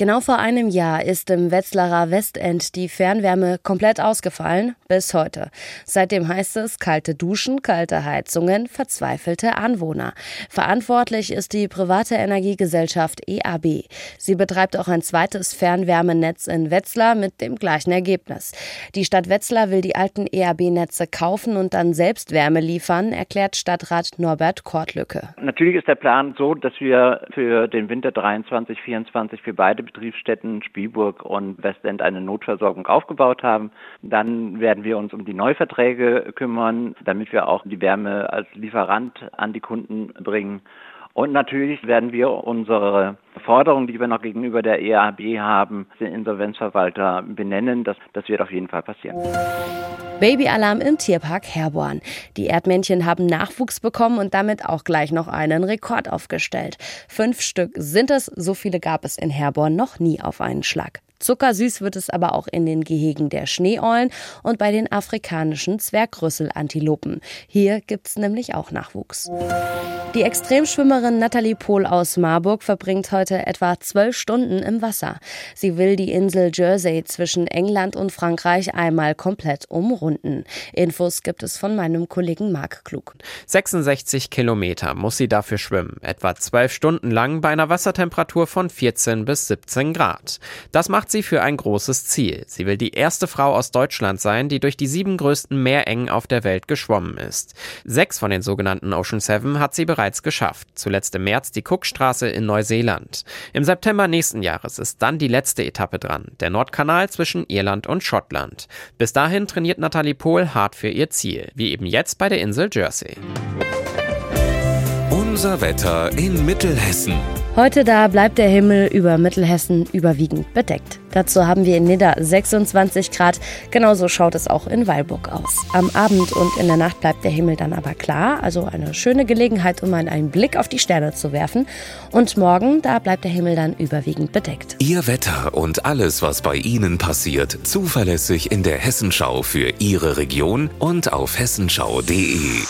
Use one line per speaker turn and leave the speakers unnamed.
Genau vor einem Jahr ist im Wetzlarer Westend die Fernwärme komplett ausgefallen, bis heute. Seitdem heißt es kalte Duschen, kalte Heizungen, verzweifelte Anwohner. Verantwortlich ist die private Energiegesellschaft EAB. Sie betreibt auch ein zweites Fernwärmenetz in Wetzlar mit dem gleichen Ergebnis. Die Stadt Wetzlar will die alten EAB-Netze kaufen und dann selbst Wärme liefern, erklärt Stadtrat Norbert Kortlücke.
Natürlich ist der Plan so, dass wir für den Winter 23, 24 für beide Betriebsstätten Spielburg und Westend eine Notversorgung aufgebaut haben. Dann werden wir uns um die Neuverträge kümmern, damit wir auch die Wärme als Lieferant an die Kunden bringen. Und natürlich werden wir unsere Forderungen, die wir noch gegenüber der EAB haben, den Insolvenzverwalter benennen. Das, das wird auf jeden Fall passieren.
Babyalarm im Tierpark Herborn. Die Erdmännchen haben Nachwuchs bekommen und damit auch gleich noch einen Rekord aufgestellt. Fünf Stück sind es, so viele gab es in Herborn noch nie auf einen Schlag. Zuckersüß wird es aber auch in den Gehegen der Schneeeulen und bei den afrikanischen Zwergrüsselantilopen. Hier gibt's nämlich auch Nachwuchs. Die Extremschwimmerin Nathalie Pohl aus Marburg verbringt heute etwa zwölf Stunden im Wasser. Sie will die Insel Jersey zwischen England und Frankreich einmal komplett umrunden. Infos gibt es von meinem Kollegen Marc Klug.
66 Kilometer muss sie dafür schwimmen, etwa zwölf Stunden lang bei einer Wassertemperatur von 14 bis 17 Grad. Das macht sie für ein großes Ziel. Sie will die erste Frau aus Deutschland sein, die durch die sieben größten Meerengen auf der Welt geschwommen ist. Sechs von den sogenannten Ocean Seven hat sie bereits geschafft. Zuletzt im März die Cookstraße in Neuseeland. Im September nächsten Jahres ist dann die letzte Etappe dran, der Nordkanal zwischen Irland und Schottland. Bis dahin trainiert Nathalie Pohl hart für ihr Ziel, wie eben jetzt bei der Insel Jersey.
Unser Wetter in Mittelhessen.
Heute da bleibt der Himmel über Mittelhessen überwiegend bedeckt. Dazu haben wir in Nidda 26 Grad. Genauso schaut es auch in Weilburg aus. Am Abend und in der Nacht bleibt der Himmel dann aber klar. Also eine schöne Gelegenheit, um einen Blick auf die Sterne zu werfen. Und morgen, da bleibt der Himmel dann überwiegend bedeckt.
Ihr Wetter und alles, was bei Ihnen passiert, zuverlässig in der Hessenschau für Ihre Region und auf hessenschau.de.